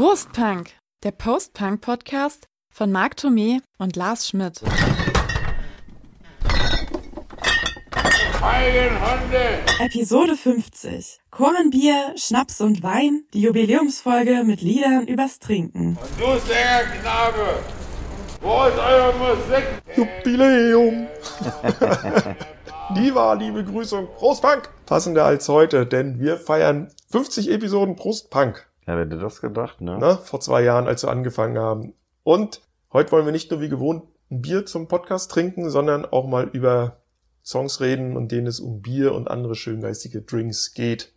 Prostpunk, der Post-Punk-Podcast von Marc Thomé und Lars Schmidt. Episode 50. Kornbier, Schnaps und Wein, die Jubiläumsfolge mit Liedern übers Trinken. Und du, sehr Knabe, wo ist eure Musik? Jubiläum. Die war die Begrüßung. Prost Punk! Passender als heute, denn wir feiern 50 Episoden Prost Punk. Ja, wer hätte das gedacht, ne? Ne? Vor zwei Jahren, als wir angefangen haben. Und heute wollen wir nicht nur wie gewohnt ein Bier zum Podcast trinken, sondern auch mal über Songs reden, und denen es um Bier und andere schöngeistige Drinks geht.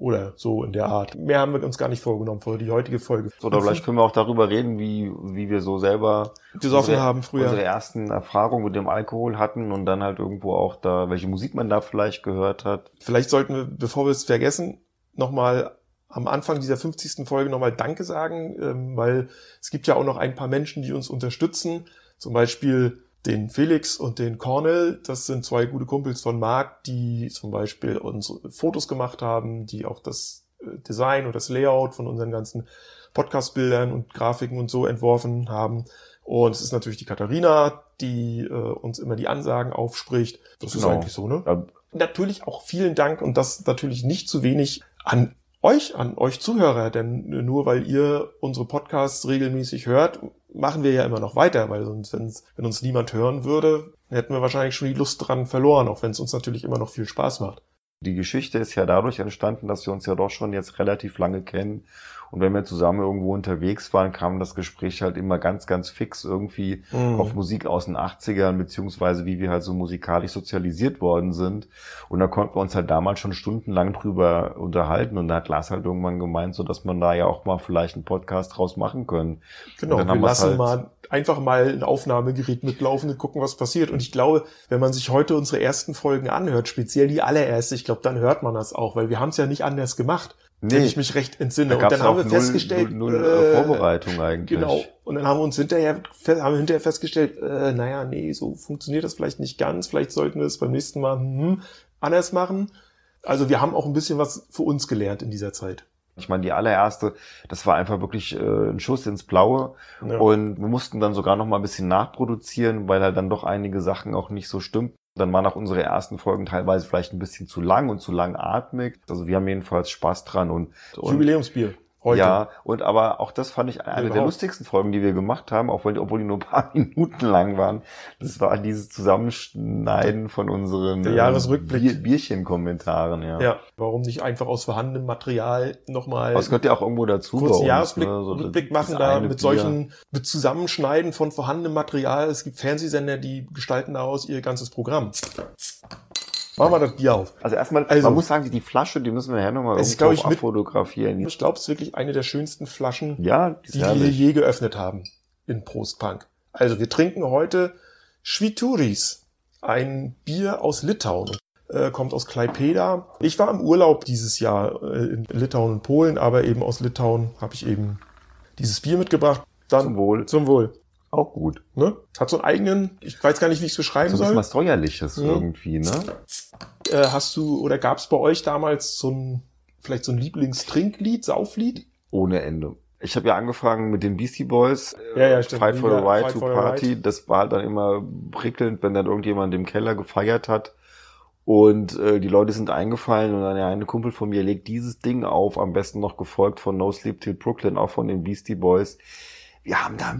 Oder so in der Art. Mehr haben wir uns gar nicht vorgenommen für die heutige Folge. Oder vielleicht können wir auch darüber reden, wie, wie wir so selber gesoffen unsere, haben früher. unsere ersten Erfahrungen mit dem Alkohol hatten und dann halt irgendwo auch da, welche Musik man da vielleicht gehört hat. Vielleicht sollten wir, bevor wir es vergessen, nochmal am Anfang dieser 50. Folge nochmal Danke sagen, ähm, weil es gibt ja auch noch ein paar Menschen, die uns unterstützen. Zum Beispiel den Felix und den Cornell. Das sind zwei gute Kumpels von Marc, die zum Beispiel unsere Fotos gemacht haben, die auch das äh, Design und das Layout von unseren ganzen Podcast-Bildern und Grafiken und so entworfen haben. Und es ist natürlich die Katharina, die äh, uns immer die Ansagen aufspricht. Das Genau. ist eigentlich so, ne? Ja. Natürlich auch vielen Dank und das natürlich nicht zu wenig an euch, an euch Zuhörer, denn nur weil ihr unsere Podcasts regelmäßig hört, machen wir ja immer noch weiter, weil sonst, wenn uns niemand hören würde, hätten wir wahrscheinlich schon die Lust dran verloren, auch wenn es uns natürlich immer noch viel Spaß macht. Die Geschichte ist ja dadurch entstanden, dass wir uns ja doch schon jetzt relativ lange kennen. Und wenn wir zusammen irgendwo unterwegs waren, kam das Gespräch halt immer ganz, ganz fix irgendwie Mhm. auf Musik aus den 80ern, beziehungsweise wie wir halt so musikalisch sozialisiert worden sind. Und da konnten wir uns halt damals schon stundenlang drüber unterhalten. Und da hat Lars halt irgendwann gemeint, so dass man da ja auch mal vielleicht einen Podcast draus machen können. Genau, wir lassen halt- mal einfach mal ein Aufnahmegerät mitlaufen und gucken, was passiert. Und ich glaube, wenn man sich heute unsere ersten Folgen anhört, speziell die allererste, ich glaube, dann hört man das auch, weil wir haben es ja nicht anders gemacht, wenn ich mich recht entsinne. da Und dann haben wir null, festgestellt, null, null äh, Vorbereitung eigentlich. Genau. Und dann haben wir uns hinterher, haben wir hinterher festgestellt, äh, naja, nee, so funktioniert das vielleicht nicht ganz. Vielleicht sollten wir es beim nächsten Mal hm, anders machen. Also wir haben auch ein bisschen was für uns gelernt in dieser Zeit. Ich meine, die allererste, das war einfach wirklich äh, ein Schuss ins Blaue. Ja. Und wir mussten dann sogar noch mal ein bisschen nachproduzieren, weil halt dann doch einige Sachen auch nicht so stimmt. Dann waren auch unsere ersten Folgen teilweise vielleicht ein bisschen zu lang und zu langatmig. Also wir haben jedenfalls Spaß dran und, und Jubiläumsbier heute. ja, und aber auch das fand ich eine der überhaupt. lustigsten Folgen, die wir gemacht haben, auch wenn, obwohl die nur ein paar Minuten lang waren. Das war dieses Zusammenschneiden von unseren Der ähm, Jahresrückblick. Bier, Bierchen-Kommentaren, ja. Ja, warum nicht einfach aus vorhandenem Material nochmal es gehört ja auch irgendwo dazu. kurzen uns, Jahresblick ne? So Rückblick das machen, da mit Bier. solchen, mit Zusammenschneiden von vorhandenem Material. Es gibt Fernsehsender, die gestalten daraus ihr ganzes Programm. Machen wir das Bier auf. Also erstmal, Also- man muss sagen, die- Flasche, die müssen wir ja nochmal ist, irgendwo ich, mit- abfotografieren. Ich glaube, es ist wirklich eine der schönsten Flaschen, Ja, die die wir je geöffnet haben in Prostpunk. Also wir trinken heute Schwituris, ein Bier aus Litauen. Äh, kommt aus Klaipeda. Ich war im Urlaub dieses Jahr äh, in Litauen und Polen, aber eben aus Litauen habe ich eben dieses Bier mitgebracht. Dann Zum Wohl. Zum Wohl. Auch gut. Ne? Hat so einen eigenen, ich weiß gar nicht, wie ich es beschreiben So soll. was Säuerliches Mhm. irgendwie, ne? Äh, hast du oder gab es bei euch damals so ein, vielleicht so ein Lieblingstrinklied, Sauflied? Ohne Ende. Ich habe ja angefangen mit den Beastie Boys. äh, Ja, ja, stimmt. Fight for the Right Fight to Party. Das war halt dann immer prickelnd, wenn dann irgendjemand im Keller gefeiert hat. Und äh, die Leute sind eingefallen und dann der eine Kumpel von mir legt dieses Ding auf, am besten noch gefolgt von No Sleep Till Brooklyn, auch von den Beastie Boys. Wir haben da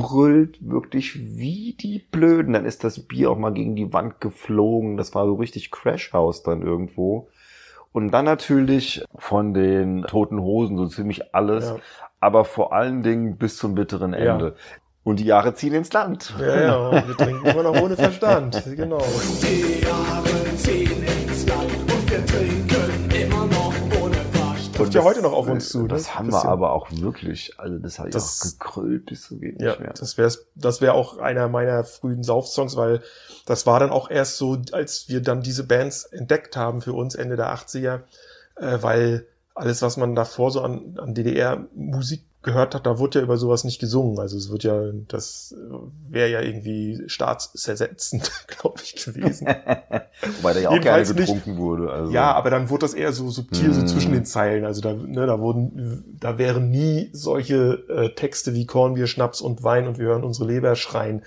mitgebrüllt, wirklich wie die Blöden. Dann ist das Bier auch mal gegen die Wand geflogen. Das war so richtig Crash House dann irgendwo. Und dann natürlich von den Toten Hosen so ziemlich alles, Ja. aber vor allen Dingen bis zum bitteren Ja. Ende. Und die Jahre ziehen ins Land. Ja, ja, wir trinken immer noch ohne Verstand. Genau. Die Jahre ziehen ins Land und wir trinken Trifft ja heute noch auf uns zu. Das ne? haben wir aber auch wirklich, also das hat Das- ja auch gekrüllt bis zu geht Ja, nicht mehr. das wäre das wär auch einer meiner frühen Saufsongs, weil das war dann auch erst so, als wir dann diese Bands entdeckt haben für uns Ende der 80er, äh, weil alles, was man davor so an, an DDR-Musik gehört hat, da wurde ja über sowas nicht gesungen. Also es wird ja, das wäre ja irgendwie staatszersetzend, glaube ich, gewesen. Wobei da ja auch gerne Jedenfalls nicht. getrunken wurde. Also. Ja, aber dann wurde das eher so subtil, so Mm. zwischen den Zeilen. Also da, ne, da wurden, da wären nie solche äh, Texte wie Korn, wir Schnaps und Wein und wir hören unsere Leber schreien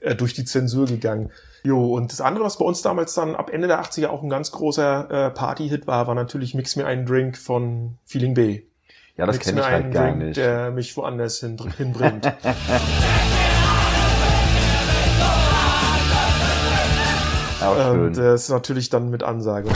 äh, durch die Zensur gegangen. Jo, und das andere, was bei uns damals dann ab Ende der 80er auch ein ganz großer äh, Party-Hit war, war natürlich Mix mir einen Drink von Feeling B. ja, das kenne ich halt gar Drink, nicht. der mich woanders hin, hinbringt. Schön. Und das ist natürlich dann mit Ansage.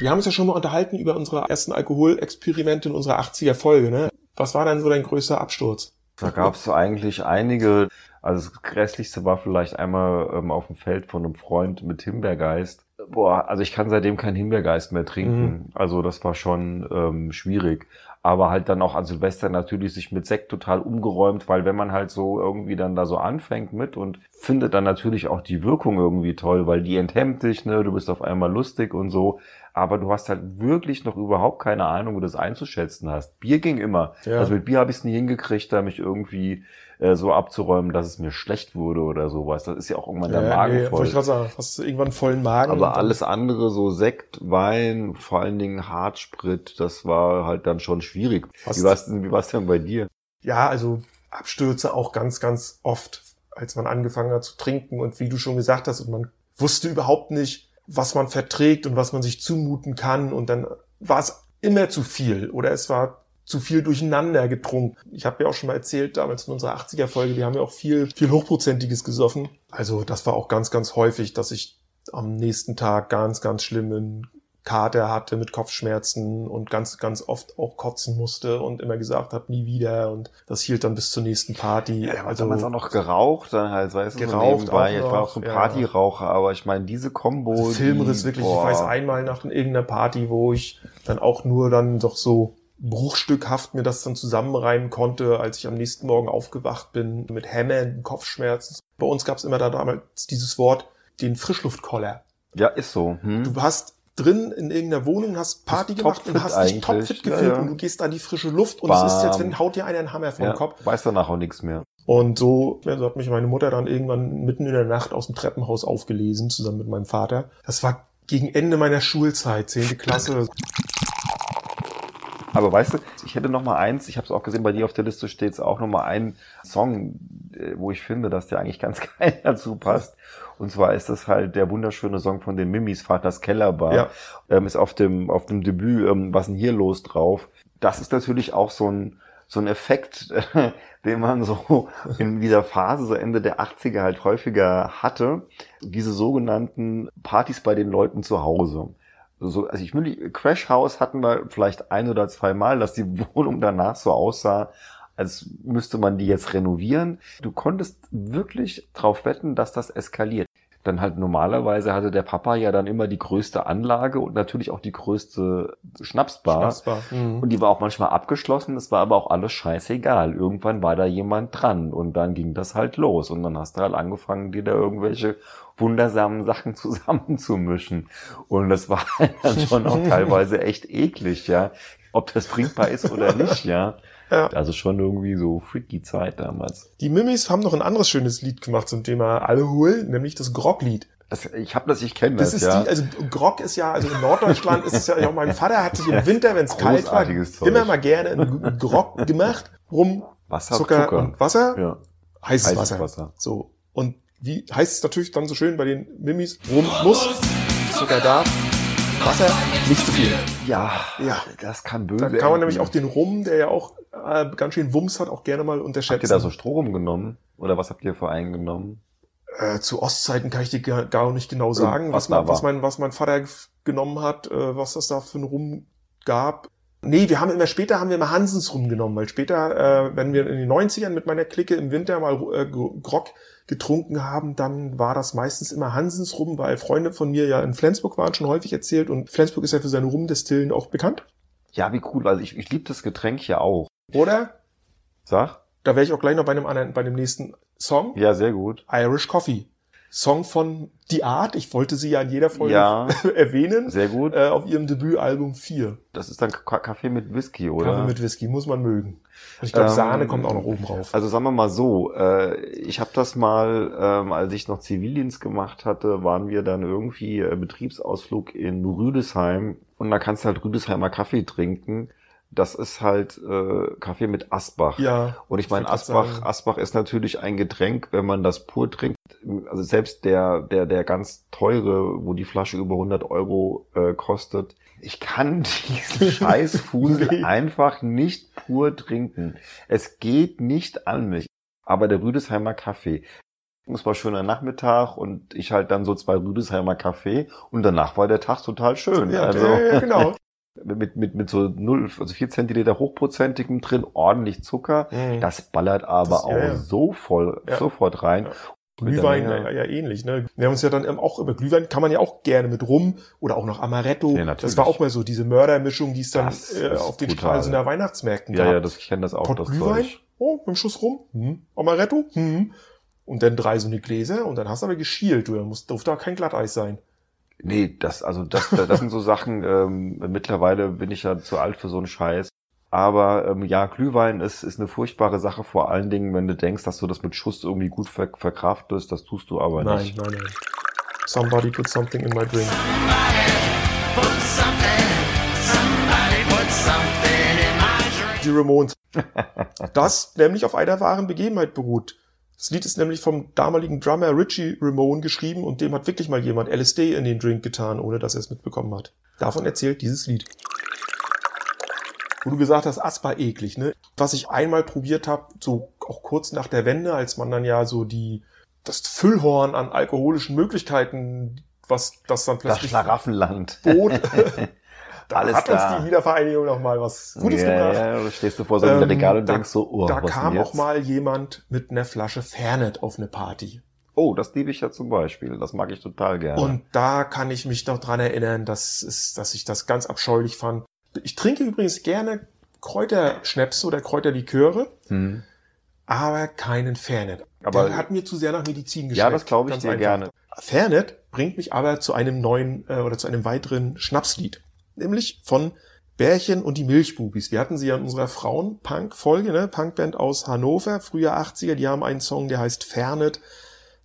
Wir haben uns ja schon mal unterhalten über unsere ersten Alkoholexperimente in unserer 80er Folge, ne? Was war denn so dein größter Absturz? Da gab es eigentlich einige. Also das Grässlichste war vielleicht einmal ähm, auf dem Feld von einem Freund mit Himbeergeist. Boah, also ich kann seitdem keinen Himbeergeist mehr trinken. Also das war schon ähm, schwierig. Aber halt dann auch an Silvester natürlich sich mit Sekt total umgeräumt, weil wenn man halt so irgendwie dann da so anfängt mit und findet dann natürlich auch die Wirkung irgendwie toll, weil die enthemmt dich, ne, du bist auf einmal lustig und so. Aber du hast halt wirklich noch überhaupt keine Ahnung, wie du das einzuschätzen hast. Bier ging immer. Ja. Also mit Bier habe ich es nie hingekriegt, da mich irgendwie äh, so abzuräumen, dass es mir schlecht wurde oder sowas. Das ist ja auch irgendwann der Magen nee, voll. ich gerade sagen, hast du irgendwann einen vollen Magen. Aber alles andere, so Sekt, Wein, vor allen Dingen Hartsprit, das war halt dann schon schwierig. Fast. Wie war's denn, wie war's denn bei dir? Ja, also Abstürze auch ganz, ganz oft, als man angefangen hat zu trinken und wie du schon gesagt hast, und man wusste überhaupt nicht, was man verträgt und was man sich zumuten kann und dann war es immer zu viel oder es war zu viel durcheinander getrunken. Ich habe ja auch schon mal erzählt, damals in unserer 80er Folge, wir haben ja auch viel, viel Hochprozentiges gesoffen. Also das war auch ganz, ganz häufig, dass ich am nächsten Tag ganz, ganz schlimmen Kater hatte mit Kopfschmerzen und ganz, ganz oft auch kotzen musste und immer gesagt habe, nie wieder und das hielt dann bis zur nächsten Party. Ja, also damals auch noch geraucht, dann halt, weißt du, so Geraucht nebenbei. auch ich war auch so ein ja. Partyraucher, aber ich meine, diese Kombo. also Filmriss die- wirklich. boah. Ich weiß einmal nach irgendeiner Party, wo ich dann auch nur dann doch so bruchstückhaft mir das dann zusammenreimen konnte, als ich am nächsten Morgen aufgewacht bin mit hämmernden Kopfschmerzen. Bei uns gab es immer da damals dieses Wort, den Frischluftkoller. Ja, ist so. Hm? Du hast drin in irgendeiner Wohnung, hast Party gemacht und hast dich topfit Ja, gefühlt ja. und du gehst an die frische Luft und es ist, als wenn haut dir einer einen Hammer vom ja, Kopf. weiß danach auch nichts mehr. Und so, ja, so hat mich meine Mutter dann irgendwann mitten in der Nacht aus dem Treppenhaus aufgelesen, zusammen mit meinem Vater. Das war gegen Ende meiner Schulzeit, zehnte Klasse. Aber weißt du, ich hätte noch mal eins, ich habe es auch gesehen, bei dir auf der Liste steht auch noch mal ein Song, äh, wo ich finde, dass der eigentlich ganz geil dazu passt. Und zwar ist das halt der wunderschöne Song von den Mimis, Vaters Kellerbar. Ja. Ähm, ist auf dem, auf dem Debüt, ähm, was denn hier los drauf. Das ist natürlich auch so ein, so ein Effekt, den man so in dieser Phase, so Ende der 80er halt häufiger hatte. Diese sogenannten Partys bei den Leuten zu Hause so, also ich will, Crash House hatten wir vielleicht ein oder zwei Mal, dass die Wohnung danach so aussah, als müsste man die jetzt renovieren. Du konntest wirklich drauf wetten, dass das eskaliert. Dann halt normalerweise hatte der Papa ja dann immer die größte Anlage und natürlich auch die größte Schnapsbar. Schnapsbar. Mhm. Und die war auch manchmal abgeschlossen, es war aber auch alles scheißegal. Irgendwann war da jemand dran und dann ging das halt los. Und dann hast du halt angefangen, dir da irgendwelche wundersamen Sachen zusammenzumischen. Und das war dann schon auch teilweise echt eklig, ja. Ob das trinkbar ist oder nicht, ja. Ja. Also schon irgendwie so freaky Zeit damals. Die Mimis haben noch ein anderes schönes Lied gemacht zum Thema Alkohol, nämlich das Grog-Lied. Das, ich habe das, ich kenne Das, das, ist ja. die, also Grog ist ja, also in Norddeutschland ist es ja, auch mein Vater hat sich im Winter, wenn es kalt war, Zeug. immer mal gerne einen Grog gemacht, rum, Wasser, Zucker, Zucker. und Wasser, ja. heißes, Heißes Wasser. Wasser. So. Und wie heißt es natürlich dann so schön bei den Mimis? Rum muss, Zucker da, Wasser, nicht zu viel. Ja, Ja. das kann böse Da kann man nämlich auch den Rum, der ja auch äh, ganz schön Wumms hat, auch gerne mal Habt unterschätzen. ihr da so Stroh rumgenommen? Oder was habt ihr für einen genommen? Äh, zu Ostzeiten kann ich dir gar, nicht genau sagen, Irgendwas was, mein, da was, mein, was mein Vater genommen hat, äh, was das da für ein Rum gab. Nee, wir haben immer später haben wir mal Hansens rumgenommen, weil später, äh, wenn wir in den 90ern mit meiner Clique im Winter mal äh, Grog getrunken haben, dann war das meistens immer Hansens rum, weil Freunde von mir ja in Flensburg waren, schon häufig erzählt und Flensburg ist ja für seine Rumdestillen auch bekannt. Ja, wie cool. Also ich, ich liebe das Getränk ja auch. Oder? Sag? Da wäre ich auch gleich noch bei einem anderen, bei dem nächsten Song. Ja, sehr gut. Irish Coffee. Song von Die Art. Ich wollte sie ja in jeder Folge Ja. erwähnen. Sehr gut. Äh, auf ihrem Debütalbum 4. Das ist dann Ka- Kaffee mit Whisky, oder? Kaffee mit Whisky, muss man mögen. Und ich glaube, Ähm, Sahne kommt auch noch oben drauf. Also sagen wir mal so, äh, ich habe das mal, ähm, als ich noch Zivildienst gemacht hatte, waren wir dann irgendwie äh, Betriebsausflug in Rüdesheim und da kannst du halt Rüdesheimer Kaffee trinken. Das ist halt äh, Kaffee mit Asbach. ja. Und ich meine, Asbach, sagen- Asbach ist natürlich ein Getränk, wenn man das pur trinkt. Also selbst der, der, der ganz teure, wo die Flasche über 100 Euro äh, kostet. Ich kann diesen Scheißfusel Nee. einfach nicht pur trinken. Es geht nicht an mich. Aber der Rüdesheimer Kaffee. Es war schöner Nachmittag und ich halt dann so zwei Rüdesheimer Kaffee und danach war der Tag total schön. Ja, also ja, ja, genau. mit, mit, mit so null, also vier Zentiliter hochprozentigem drin, ordentlich Zucker. Mhm. Das ballert aber Das- auch ja. so voll, Ja. sofort rein. Ja. Der Glühwein ja, ja ähnlich. Ne? Wir haben uns ja dann auch über Glühwein kann man ja auch gerne mit Rum oder auch noch Amaretto. Ja, das war auch mal so diese Mördermischung, die es dann äh, auf den brutal. Stralsunder Weihnachtsmärkten Ja, gab. ja, das, ich kenne das auch, Pott das Glühwein, Zeug. oh, mit einem Schuss Rum, hm. Amaretto, hm. und dann drei so eine Gläser und dann hast du aber geschielt, du, da muss, durfte auch kein Glatteis sein. Nee, das, also das, das sind so Sachen, ähm, mittlerweile bin ich ja zu alt für so einen Scheiß. Aber ähm, ja, Glühwein ist, ist eine furchtbare Sache, vor allen Dingen, wenn du denkst, dass du das mit Schuss irgendwie gut ver verkraftest. Das tust du aber Nein, nicht. nein, nein. Somebody put something in my drink. Die Ramones. Das nämlich auf einer wahren Begebenheit beruht. Das Lied ist nämlich vom damaligen Drummer Richie Ramone geschrieben und dem hat wirklich mal jemand LSD in den Drink getan, ohne dass er es mitbekommen hat. Davon erzählt dieses Lied. Wo du gesagt hast, Asper eklig, ne? Was ich einmal probiert habe, so auch kurz nach der Wende, als man dann ja so die das Füllhorn an alkoholischen Möglichkeiten, was das dann Das plötzlich Schlaraffenland. bot, da Alles hat klar. uns die Wiedervereinigung noch mal was Gutes ja, gebracht. ja, da stehst du vor so einem Ähm, Regal und da- denkst so, oh, da kam auch mal jemand mit einer Flasche Fernet auf eine Party. Oh, das liebe ich ja zum Beispiel. Das mag ich total gerne. Und da kann ich mich noch dran erinnern, dass, es, dass ich das ganz abscheulich fand. Ich trinke übrigens gerne Kräuterschnäpse oder Kräuterliköre, hm. aber keinen Fernet. Aber- Der hat mir zu sehr nach Medizin geschmeckt. Ja, das glaube ich dir einfach. gerne. Fernet bringt mich aber zu einem neuen äh, oder zu einem weiteren Schnapslied. Nämlich von Bärchen und die Milchbubis. Wir hatten sie ja in unserer Frauen-Punk-Folge, ne? Punkband aus Hannover, früher 80er. Die haben einen Song, der heißt Fernet.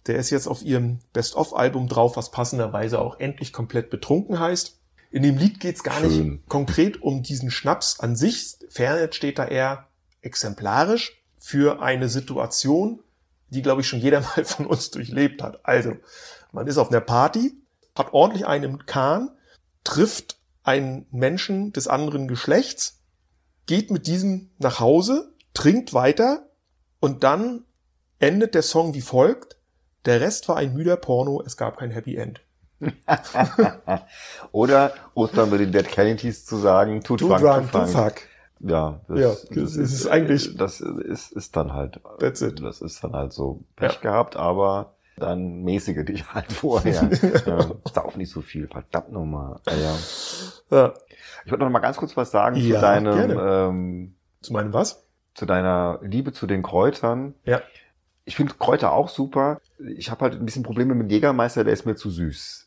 Der ist jetzt auf ihrem Best-of-Album drauf, was passenderweise auch endlich komplett betrunken heißt. In dem Lied geht's gar Schön. nicht konkret um diesen Schnaps an sich. Fernet steht da eher exemplarisch für eine Situation, die, glaube ich, schon jeder mal von uns durchlebt hat. Also, man ist auf einer Party, hat ordentlich einen im Kahn, trifft einen Menschen des anderen Geschlechts, geht mit diesem nach Hause, trinkt weiter und dann endet der Song wie folgt. Der Rest war ein müder Porno, es gab kein Happy End. Oder, um dann mit den Dead Kennedys zu sagen, tut Funk, drunk, tut Funk. Ja, das, Ja, das ist eigentlich- Das ist, ist dann halt. That's it. Das ist dann halt so Pech Ja. gehabt, aber dann mäßige dich halt vorher. ja, sauf nicht so viel, verdammt nochmal. Ja, ja. Ja. Ich wollte noch mal ganz kurz was sagen Ja, zu deinem, gerne. ähm, Zu meinem was? zu deiner Liebe zu den Kräutern. Ja. Ich finde Kräuter auch super. Ich habe halt ein bisschen Probleme mit Jägermeister, der ist mir zu süß.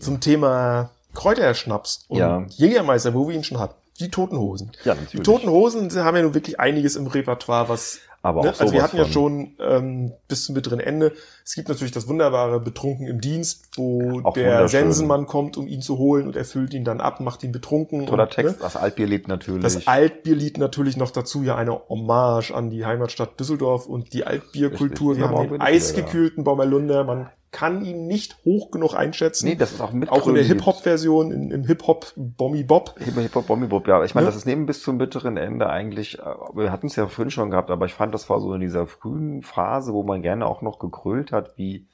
Zum Thema Kräuterschnaps und Ja. Jägermeister, wo wir ihn schon hatten. Die Toten Hosen. Ja, Die natürlich. Toten Hosen haben ja nun wirklich einiges im Repertoire, was aber auch Ne? Also wir hatten ja schon ähm, bis zum bitteren Ende. Es gibt natürlich das wunderbare Betrunken im Dienst, wo Auch der. Sensenmann kommt, um ihn zu holen und er füllt ihn dann ab, macht ihn betrunken. Toller und, Text, Ne? das Altbierlied natürlich. Das Altbierlied natürlich noch dazu ja eine Hommage an die Heimatstadt Düsseldorf und die Altbierkultur. Wir Ja, haben den eisgekühlten Baumerlunder. Man kann ihn nicht hoch genug einschätzen. nee, das ist auch mit auch in der. Hip-Hop-Version, im Hip-Hop Bommi Bob. Hip Hip Hop Bombi Bob, ja. Ich meine, Ne? das ist neben bis zum bitteren Ende eigentlich, äh, wir hatten es ja vorhin schon gehabt, aber ich fand, das war so in dieser frühen Phase, wo man gerne auch noch gekrölt hat, wie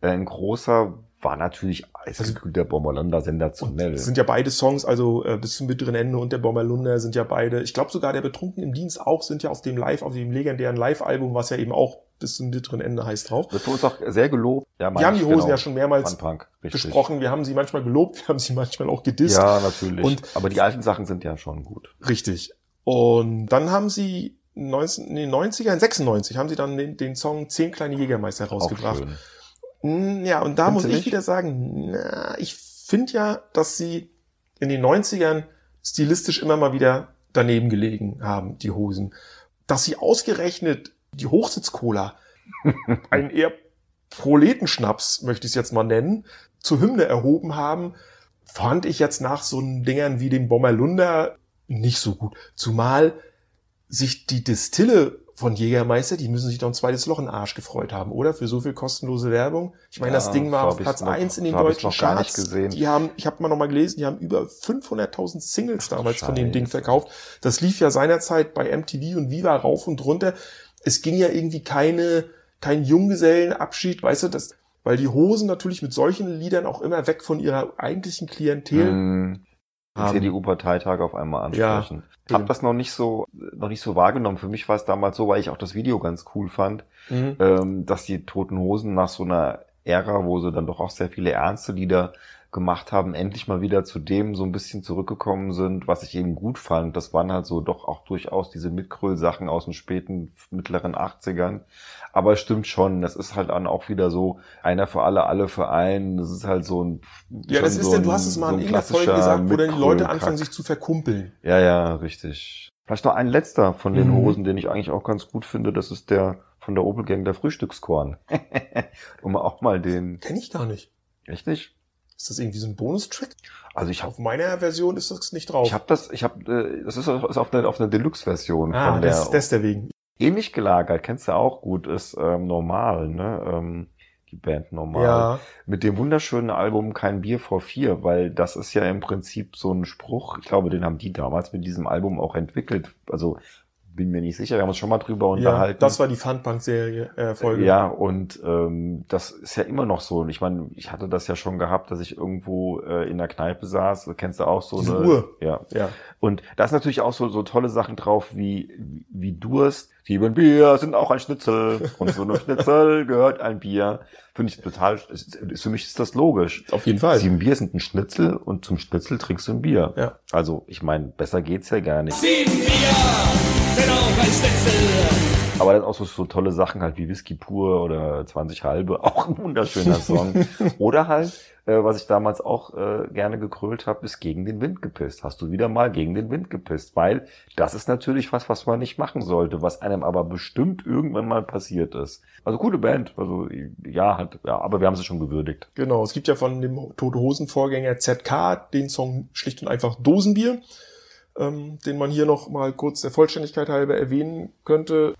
äh, ein großer war natürlich eisgekühlter Bommerlander sensationell. Es sind ja beide Songs, also äh, bis zum bitteren Ende und der Bommerlunder sind ja beide, ich glaube sogar der Betrunken im Dienst auch, sind ja auf dem Live, auf dem legendären Live-Album, was ja eben auch bis zum bitteren Ende heißt drauf. Wird für uns auch sehr gelobt. Ja, Wir haben die Hosen genau. ja schon mehrmals besprochen, wir haben sie manchmal gelobt, wir haben sie manchmal auch gedisst. Ja, natürlich. Und- aber die alten Sachen sind ja schon gut. Richtig. Und dann haben sie 19, in den 90ern, 96 haben sie dann den, den Song Zehn kleine Jägermeister rausgebracht. Mm, Ja, und da Findest muss ich nicht? wieder sagen, na, ich finde ja, dass sie in den 90ern stilistisch immer mal wieder daneben gelegen haben, die Hosen. Dass sie ausgerechnet die Hochsitzcola, einen eher Proletenschnaps, möchte ich es jetzt mal nennen, zur Hymne erhoben haben, fand ich jetzt nach so Dingern wie dem Bommerlunder nicht so gut. Zumal sich die Distille von Jägermeister, die müssen sich doch ein zweites Loch in den Arsch gefreut haben, oder? Für so viel kostenlose Werbung. Ich meine, das Ja, Ding war auf Platz noch- eins in den deutschen Charts. gesehen. Die haben, ich habe mal noch mal gelesen, die haben über 500.000 Singles damals von dem Scheiße. Ding verkauft. Das lief ja seinerzeit bei MTV und Viva rauf und runter. Es ging ja irgendwie keine, kein Junggesellenabschied, weißt du, das, weil die Hosen natürlich mit solchen Liedern auch immer weg von ihrer eigentlichen Klientel Hm, die haben. CDU-Parteitage auf einmal Ja, ansprechen. schön. Hab das noch nicht so, noch nicht so wahrgenommen. Für mich war es damals so, weil ich auch das Video ganz cool fand, Mhm. ähm, dass die Toten Hosen nach so einer Ära, wo sie dann doch auch sehr viele ernste Lieder gemacht haben, endlich mal wieder zu dem so ein bisschen zurückgekommen sind, was ich eben gut fand. Das waren halt so doch auch durchaus diese Mitgröl-Sachen aus den späten, mittleren 80ern. Aber es stimmt schon, das ist halt dann auch wieder so einer für alle, alle für einen. Das ist halt so ein Ja, das ist so denn, du hast es mal so in ein irgendeiner Folge gesagt, wo dann die Leute anfangen, sich zu verkumpeln. Ja, ja, richtig. Vielleicht noch ein letzter von den Mhm. Hosen, den ich eigentlich auch ganz gut finde. Das ist der von der Opel Gang, der Frühstückskorn. um auch mal den, Kenn ich gar nicht. richtig? Ist das irgendwie so ein Bonustrack? Also ich habe Auf meiner Version ist das nicht drauf. ich hab das, ich habe, äh, das ist, ist auf einer auf einer Deluxe-Version ah, von der das, das deswegen. ähnlich gelagert. Kennst du auch gut? Ist ähm, normal, ne? Ähm, die Band normal. Ja. mit dem wunderschönen Album Kein Bier vor vier, weil das ist ja im Prinzip so ein Spruch. Ich glaube, den haben die damals mit diesem Album auch entwickelt. Also bin mir nicht sicher, wir haben uns schon mal drüber ja, unterhalten. das war die Funpunk-Serie, äh, Folge. Ja, und ähm, das ist ja immer noch so. Und ich meine, ich hatte das ja schon gehabt, dass ich irgendwo äh, in der Kneipe saß. Kennst du auch so Diese eine Uhr. Ja. Ja. Und da ist natürlich auch so, so tolle Sachen drauf wie, wie Durst. Sieben Bier sind auch ein Schnitzel. Und so einem Schnitzel gehört ein Bier. Finde ich total, ist, ist, für mich ist das logisch. Auf jeden Fall. Sieben Bier sind ein Schnitzel und zum Schnitzel trinkst du ein Bier. Ja. Also, ich meine, besser geht's ja gar nicht. Sieben Bier sind. Aber dann auch so, so tolle Sachen halt wie Whisky pur oder 20 halbe, auch ein wunderschöner Song. oder halt, äh, was ich damals auch äh, gerne gekrölt habe, ist gegen den Wind gepisst. Hast du wieder mal gegen den Wind gepisst? Weil das ist natürlich was, was man nicht machen sollte, was einem aber bestimmt irgendwann mal passiert ist. Also coole Band, also ja, halt, ja, aber wir haben sie schon gewürdigt. Genau, es gibt ja von dem Tote Hosen Vorgänger ZK den Song schlicht und einfach Dosenbier, ähm, den man hier noch mal kurz der Vollständigkeit halber erwähnen könnte.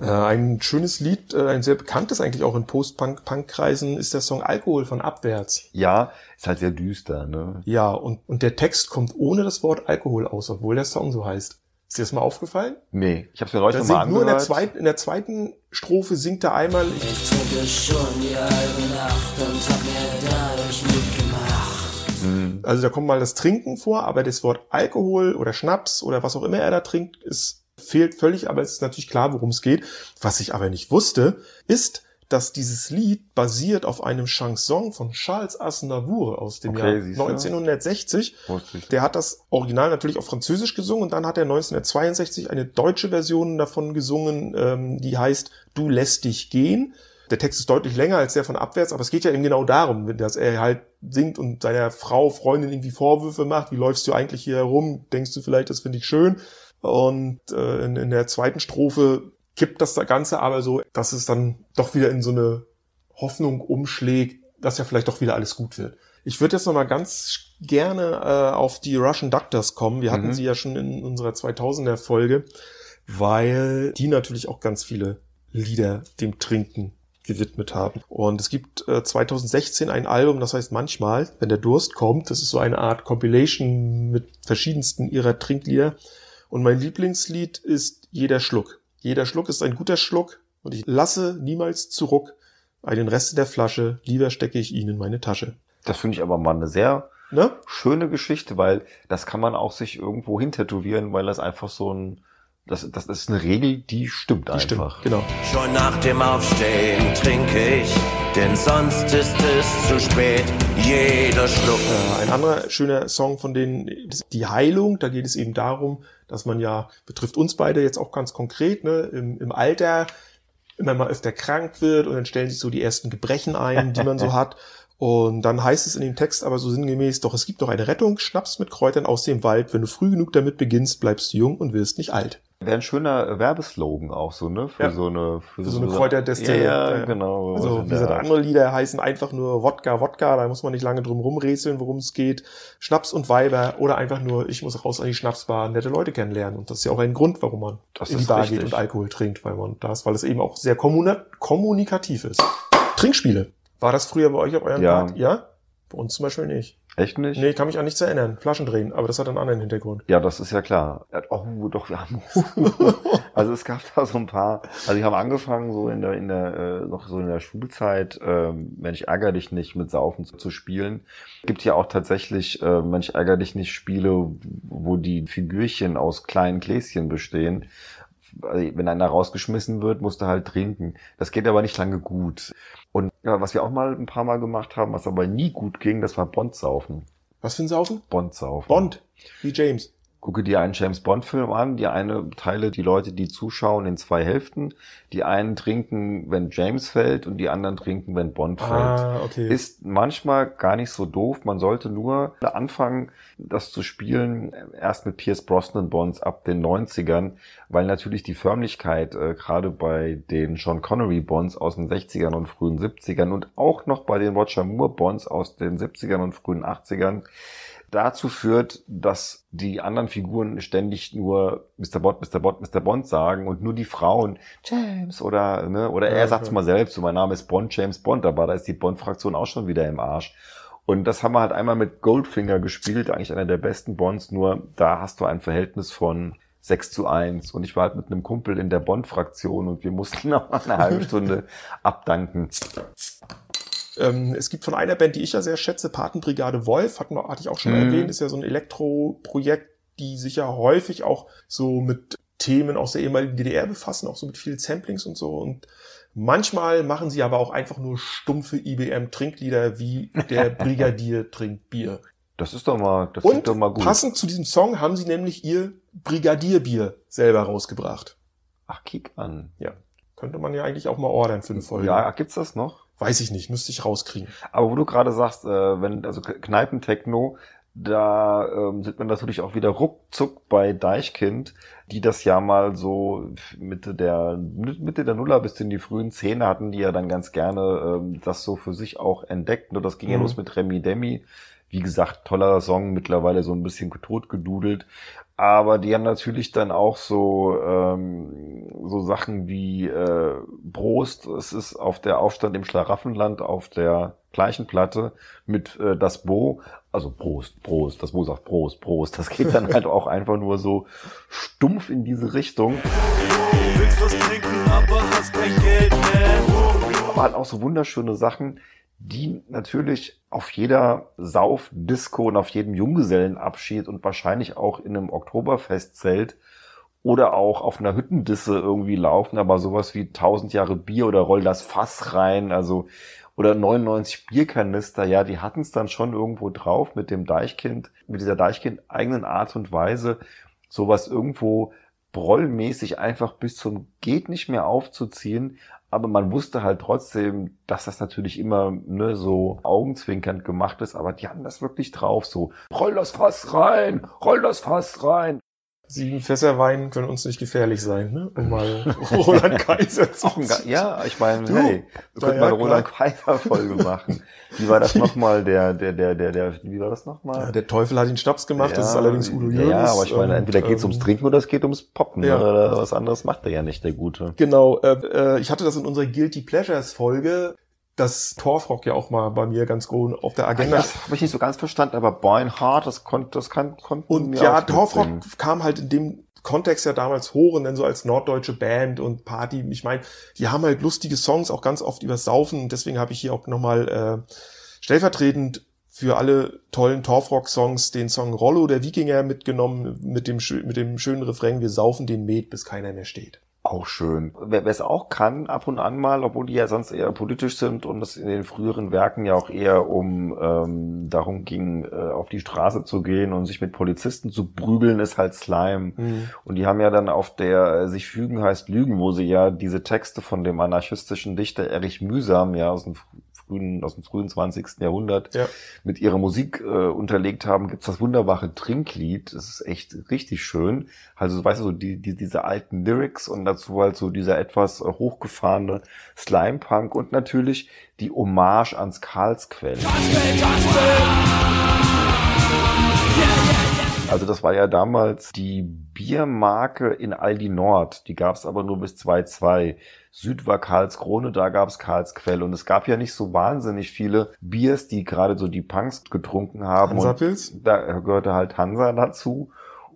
Äh, ein schönes Lied, äh, ein sehr bekanntes eigentlich auch in Post-Punk-Kreisen ist der Song Alkohol von Abwärts. Ja, ist halt sehr düster, ne? Ja, und, und der Text kommt ohne das Wort Alkohol aus, obwohl der Song so heißt. Ist dir das mal aufgefallen? Nee, ich hab's mir neulich nochmal singt nur in der, angehört. zweiten, in der zweiten Strophe singt er einmal, ich, Ich trinke schon die halbe Nacht und hab Also da kommt mal das Trinken vor, aber das Wort Alkohol oder Schnaps oder was auch immer er da trinkt, ist, fehlt völlig, aber es ist natürlich klar, worum es geht. Was ich aber nicht wusste, ist, dass dieses Lied basiert auf einem Chanson von Charles Aznavour aus dem Okay, Jahr siehst du. 1960. Wusste ich. Der hat das Original natürlich auf Französisch gesungen und dann hat er 1962 eine deutsche Version davon gesungen, ähm, die heißt Du lässt dich gehen. Der Text ist deutlich länger als der von Abwärts, aber es geht ja eben genau darum, dass er halt singt und seiner Frau, Freundin irgendwie Vorwürfe macht. Wie läufst du eigentlich hier herum? Denkst du vielleicht, das finde ich schön? Und äh, in, in der zweiten Strophe kippt das Ganze aber so, dass es dann doch wieder in so eine Hoffnung umschlägt, dass ja vielleicht doch wieder alles gut wird. Ich würde jetzt noch mal ganz gerne äh, auf die Russian Doctors kommen. Wir hatten Mhm. sie ja schon in unserer 2000er Folge, weil die natürlich auch ganz viele Lieder dem Trinken gewidmet haben. Und es gibt äh, 2016 ein Album, das heißt Manchmal, wenn der Durst kommt. Das ist so eine Art Compilation mit verschiedensten ihrer Trinklieder. Und mein Lieblingslied ist Jeder Schluck. Jeder Schluck ist ein guter Schluck und ich lasse niemals zurück einen Rest der Flasche, lieber stecke ich ihn in meine Tasche. Das finde ich aber mal eine sehr Ne? schöne Geschichte, weil das kann man auch sich irgendwo hintätowieren, weil das einfach so ein, das, das ist eine Regel, die stimmt Die einfach. stimmt, genau. Schon nach dem Aufstehen trinke ich, denn sonst ist es zu spät. Jeder Schluck. Äh, ein anderer schöner Song von denen ist Die Heilung. Da geht es eben darum, dass man ja, betrifft uns beide jetzt auch ganz konkret, ne, im, im Alter immer mal öfter krank wird und dann stellen sich so die ersten Gebrechen ein, die man so hat. Und dann heißt es in dem Text aber so sinngemäß, doch es gibt noch eine Rettung, Schnaps mit Kräutern aus dem Wald. Wenn du früh genug damit beginnst, bleibst du jung und wirst nicht alt. Wäre ein schöner Werbeslogan auch so, ne? Für Ja. so eine, Für so eine Kräuterdestille. Ja, Ja. genau. Also, wie gesagt, andere Lieder heißen einfach nur Wodka, Wodka, da muss man nicht lange drum rumrätseln, worum es geht. Schnaps und Weiber oder einfach nur, ich muss raus an die Schnapsbar, nette Leute kennenlernen. Und das ist ja auch ein Grund, warum man Das in die Bar richtig. geht und Alkohol trinkt, weil man das, weil es eben auch sehr kommunikativ ist. Trinkspiele. War das früher bei euch auf eurem Ja. Party? Ja? Bei uns zum Beispiel nicht. Echt nicht? Nee, kann mich an nichts erinnern. Flaschen drehen, aber das hat einen anderen Hintergrund. Ja, das ist ja klar. Oh, doch, wir haben. also es gab da so ein paar. Also die haben angefangen so in der, in der, äh, noch so in der Schulzeit, ähm, Mensch, ärger dich nicht mit Saufen zu, zu spielen. Gibt ja auch tatsächlich, äh, Mensch, ärger dich nicht Spiele, wo die Figürchen aus kleinen Gläschen bestehen. Also, wenn einer rausgeschmissen wird, musst du halt trinken. Das geht aber nicht lange gut. Und ja, was wir auch mal ein paar Mal gemacht haben, was aber nie gut ging, das war Bondsaufen. Was für ein Saufen? Bondsaufen. Bond. Wie James. Gucke dir einen James Bond Film an. Die eine teile die Leute, die zuschauen, in zwei Hälften. Die einen trinken, wenn James fällt und die anderen trinken, wenn Bond fällt. Ah, okay. Ist manchmal gar nicht so doof. Man sollte nur anfangen, das zu spielen, erst mit Pierce Brosnan Bonds ab den 90ern, weil natürlich die Förmlichkeit, äh, gerade bei den Sean Connery Bonds aus den 60ern und frühen 70ern und auch noch bei den Roger Moore Bonds aus den 70ern und frühen 80ern, dazu führt, dass die anderen Figuren ständig nur Mr. Bond, Mr. Bond, Mr. Bond sagen und nur die Frauen James oder ne, oder Ja, er sagt's ja. mal selbst, so mein Name ist Bond, James Bond, aber da ist die Bond-Fraktion auch schon wieder im Arsch. Und das haben wir halt einmal mit Goldfinger gespielt, eigentlich einer der besten Bonds, nur da hast du ein Verhältnis von 6 zu 1 und ich war halt mit einem Kumpel in der Bond-Fraktion und wir mussten noch eine halbe Stunde abdanken. Ähm, es gibt von einer Band, die ich ja sehr schätze, Patenbrigade Wolf, hatten wir, hatte ich auch schon Mhm. erwähnt, ist ja so ein Elektroprojekt, die sich ja häufig auch so mit Themen aus der ehemaligen DDR befassen, auch so mit vielen Samplings und so. Und manchmal machen sie aber auch einfach nur stumpfe IBM-Trinklieder, wie der Brigadier trinkt Bier. Das ist doch mal, das Und klingt doch mal gut. passend zu diesem Song haben sie nämlich ihr Brigadierbier selber rausgebracht. Ach, kick an. Könnte man ja eigentlich auch mal ordern für eine Folge. Ja, gibt's das noch? Weiß ich nicht, müsste ich rauskriegen. Aber wo du gerade sagst, äh, wenn, also Kneipentechno, da ähm, sind wir natürlich auch wieder ruckzuck bei Deichkind, die das ja mal so Mitte der Mitte der Nuller bis in die frühen Zehner hatten, die ja dann ganz gerne ähm, das so für sich auch entdeckt. Nur das ging ja Mhm. los mit Remi Demi. Wie gesagt, toller Song, mittlerweile so ein bisschen totgedudelt. Aber die haben natürlich dann auch so, ähm, so Sachen wie äh, Prost, es ist auf der Aufstand im Schlaraffenland auf der gleichen Platte mit äh, das Bo, also Prost, Prost, das Bo sagt Prost, Prost. Das geht dann halt auch einfach nur so stumpf in diese Richtung. Willst was trinken, aber hast kein Geld mehr. aber halt auch so wunderschöne Sachen, die natürlich auf jeder Saufdisco und auf jedem Junggesellenabschied und wahrscheinlich auch in einem Oktoberfestzelt oder auch auf einer Hüttendisse irgendwie laufen, aber sowas wie 1000 Jahre Bier oder roll das Fass rein, also oder 99 Bierkanister, ja, die hatten es dann schon irgendwo drauf mit dem Deichkind, mit dieser Deichkind eigenen Art und Weise, sowas irgendwo brollmäßig einfach bis zum geht nicht mehr aufzuziehen, aber man wusste halt trotzdem, dass das natürlich immer ne, so augenzwinkernd gemacht ist, aber die hatten das wirklich drauf, so roll das Fass rein, roll das Fass rein. Sieben Fässer Wein können uns nicht gefährlich sein, ne? Um mal Roland Kaiser zu Ga- ja, ich meine, Du, hey, wir könnten ja, mal Roland. Kaiser Folge machen. Wie war das nochmal, der, der, der, der, der, wie war das nochmal? Ja, der Teufel hat ihn Schnaps gemacht, das ist Ja, allerdings Udo Jürgens. Ja, aber ich meine, und, entweder geht's ähm, ums Trinken oder es geht ums Poppen. ja. Ne? Oder was anderes macht er ja nicht, der Gute. Genau, äh, äh, ich hatte das in unserer Guilty Pleasures Folge, das Torfrock ja auch mal bei mir ganz groß auf der Agenda. Das habe ich nicht so ganz verstanden, aber Beinhardt, das konnte, das kann, konnten Und ja, Torfrock mitsingen. kam halt in dem Kontext ja damals hoch und dann so als norddeutsche Band und Party. Ich meine, die haben halt lustige Songs, auch ganz oft übers Saufen. Und deswegen habe ich hier auch nochmal äh, stellvertretend für alle tollen Torfrock-Songs den Song Rollo der Wikinger mitgenommen mit dem, mit dem schönen Refrain, wir saufen den Met, bis keiner mehr steht. Auch schön. Wer es auch kann, ab und an mal, obwohl die ja sonst eher politisch sind und es in den früheren Werken ja auch eher um ähm, darum ging, äh, auf die Straße zu gehen und sich mit Polizisten zu prügeln, ist halt Slime. Und die haben ja dann auf der äh, sich fügen heißt Lügen, wo sie ja diese Texte von dem anarchistischen Dichter Erich Mühsam ja aus dem frühen, aus dem frühen 20. Jahrhundert Ja. mit ihrer Musik äh, unterlegt haben, gibt's das wunderbare Trinklied. Das ist echt richtig schön. Also, weißt du, so die, die, diese alten Lyrics und dazu halt so dieser etwas äh, hochgefahrene Slime-Punk und natürlich die Hommage ans Karlsquell. Also das war ja damals die Biermarke in Aldi Nord. Die gab's aber nur bis 2,2. Süd war Karlskrone, da gab's Karlsquell. Und es gab ja nicht so wahnsinnig viele Biers, die gerade so die Punks getrunken haben. Und Hansapils? da gehörte halt Hansa dazu.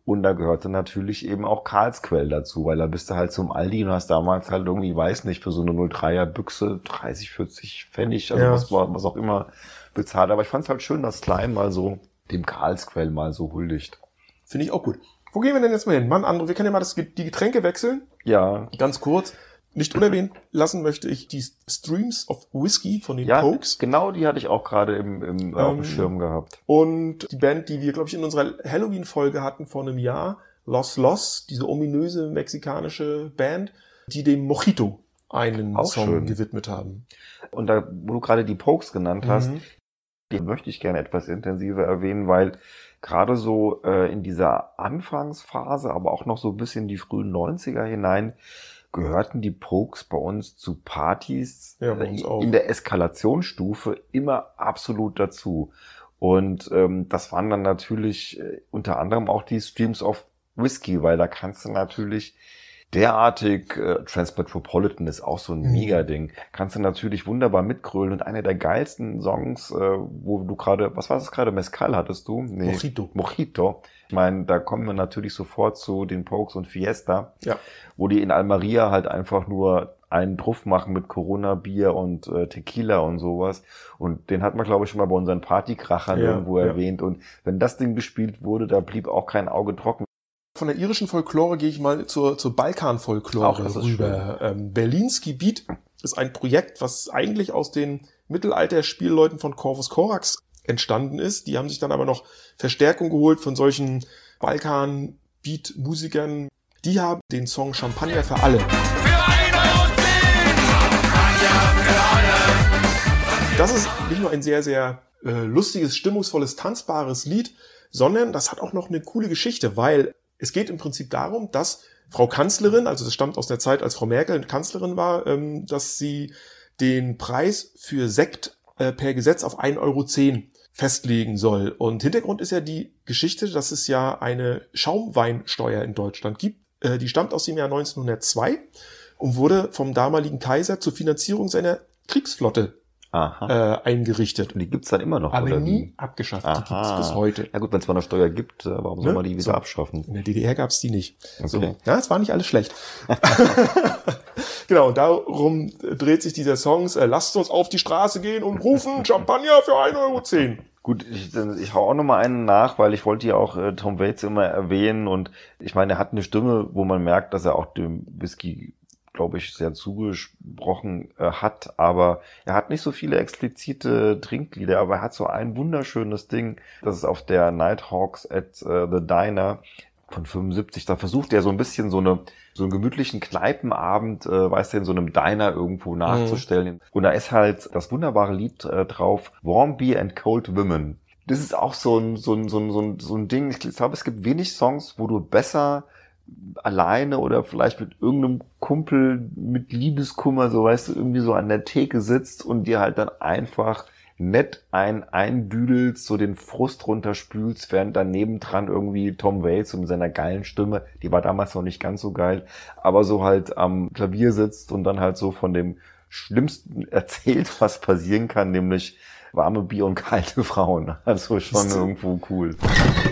Und da gehörte natürlich eben auch Karlsquell dazu, weil da bist du halt zum Aldi und hast damals halt irgendwie, weiß nicht, für so eine 03er Büchse 30, 40 Pfennig, also Ja. was, was auch immer bezahlt. Aber ich fand es halt schön, dass Klein mal so dem Karlsquell mal so huldigt. Finde ich auch gut. Wo gehen wir denn jetzt mal hin? Mann, Andro, wir können ja mal das, die Getränke wechseln. Ja, Ganz kurz. Nicht unerwähnt lassen möchte ich die Streams of Whiskey von den ja, Pokes. genau die hatte ich auch gerade im, im auf dem Ähm, Schirm gehabt. Und die Band, die wir, glaube ich, in unserer Halloween-Folge hatten vor einem Jahr, Los Los, diese ominöse mexikanische Band, die dem Mojito einen Auch Song schön. gewidmet haben. Und da, wo du gerade die Pokes genannt hast, Mhm. die möchte ich gerne etwas intensiver erwähnen, weil gerade so äh, in dieser Anfangsphase, aber auch noch so bis in die frühen 90er hinein, gehörten die Pokes bei uns zu Partys Ja, bei uns äh, auch. in der Eskalationsstufe immer absolut dazu. Und ähm, das waren dann natürlich äh, unter anderem auch die Streams of Whiskey, weil da kannst du natürlich derartig, äh, Transmetropolitan ist auch so ein Mhm. Mega-Ding, kannst du natürlich wunderbar mitgrölen und einer der geilsten Songs, äh, wo du gerade, was war das gerade, Mescal hattest du? Nee, Mojito. Mojito. Ich meine, da kommen wir natürlich sofort zu den Pokes und Fiesta, Ja. wo die in Almeria halt einfach nur einen Druff machen mit Corona-Bier und äh, Tequila und sowas. Und den hat man, glaube ich, schon mal bei unseren Partykrachern Ja, irgendwo ja. erwähnt. Und wenn das Ding gespielt wurde, da blieb auch kein Auge trocken. Von der irischen Folklore gehe ich mal zur, zur Balkan-Folklore rüber. Ähm, Berlinski Beat ist ein Projekt, was eigentlich aus den Mittelalter-Spielleuten von Corvus Corax entstanden ist. Die haben sich dann aber noch Verstärkung geholt von solchen Balkan-Beat-Musikern. Die haben den Song Champagner für alle. Das ist nicht nur ein sehr, sehr äh, lustiges, stimmungsvolles, tanzbares Lied, sondern das hat auch noch eine coole Geschichte, weil es geht im Prinzip darum, dass Frau Kanzlerin, also das stammt aus der Zeit, als Frau Merkel Kanzlerin war, ähm, dass sie den Preis für Sekt äh, per Gesetz auf 1,10 Euro festlegen soll. Und Hintergrund ist ja die Geschichte, dass es ja eine Schaumweinsteuer in Deutschland gibt. Äh, die stammt aus dem Jahr 1902 und wurde vom damaligen Kaiser zur Finanzierung seiner Kriegsflotte Aha. äh, eingerichtet. Und die gibt's dann immer noch, Aber oder nie wie? abgeschafft. Die Aha. gibt's bis heute. Ja gut, wenn es mal eine Steuer gibt, äh, warum soll Ne? man die wieder So. abschaffen? In der DDR gab's die nicht. So. Okay. Ja, es war nicht alles schlecht. genau, und darum dreht sich dieser Song. Äh, lasst uns auf die Straße gehen und rufen Champagner für 1,10 Euro. Gut, ich, ich hau auch noch mal einen nach, weil ich wollte ja auch äh, Tom Waits immer erwähnen und ich meine, er hat eine Stimme, wo man merkt, dass er auch dem Whisky, glaube ich, sehr zugesprochen äh, hat, aber er hat nicht so viele explizite Trinklieder, aber er hat so ein wunderschönes Ding, das ist auf der Nighthawks at äh, the Diner von 75, da versucht er so ein bisschen so eine so einen gemütlichen Kneipenabend, äh, weißt du, in so einem Diner irgendwo nachzustellen. Und da ist halt das wunderbare Lied äh, drauf, Warm Beer and Cold Women. Das ist auch so ein, so ein, so ein, so ein, so ein Ding. Ich glaube, es gibt wenig Songs, wo du besser alleine oder vielleicht mit irgendeinem Kumpel mit Liebeskummer, so weißt du, irgendwie so an der Theke sitzt und dir halt dann einfach nett ein eindüdelst, so den Frust runterspülst, während daneben dran irgendwie Tom Waits mit seiner geilen Stimme, die war damals noch nicht ganz so geil, aber so halt am Klavier sitzt und dann halt so von dem Schlimmsten erzählt, was passieren kann, nämlich warme Bier und kalte Frauen. Also schon irgendwo cool.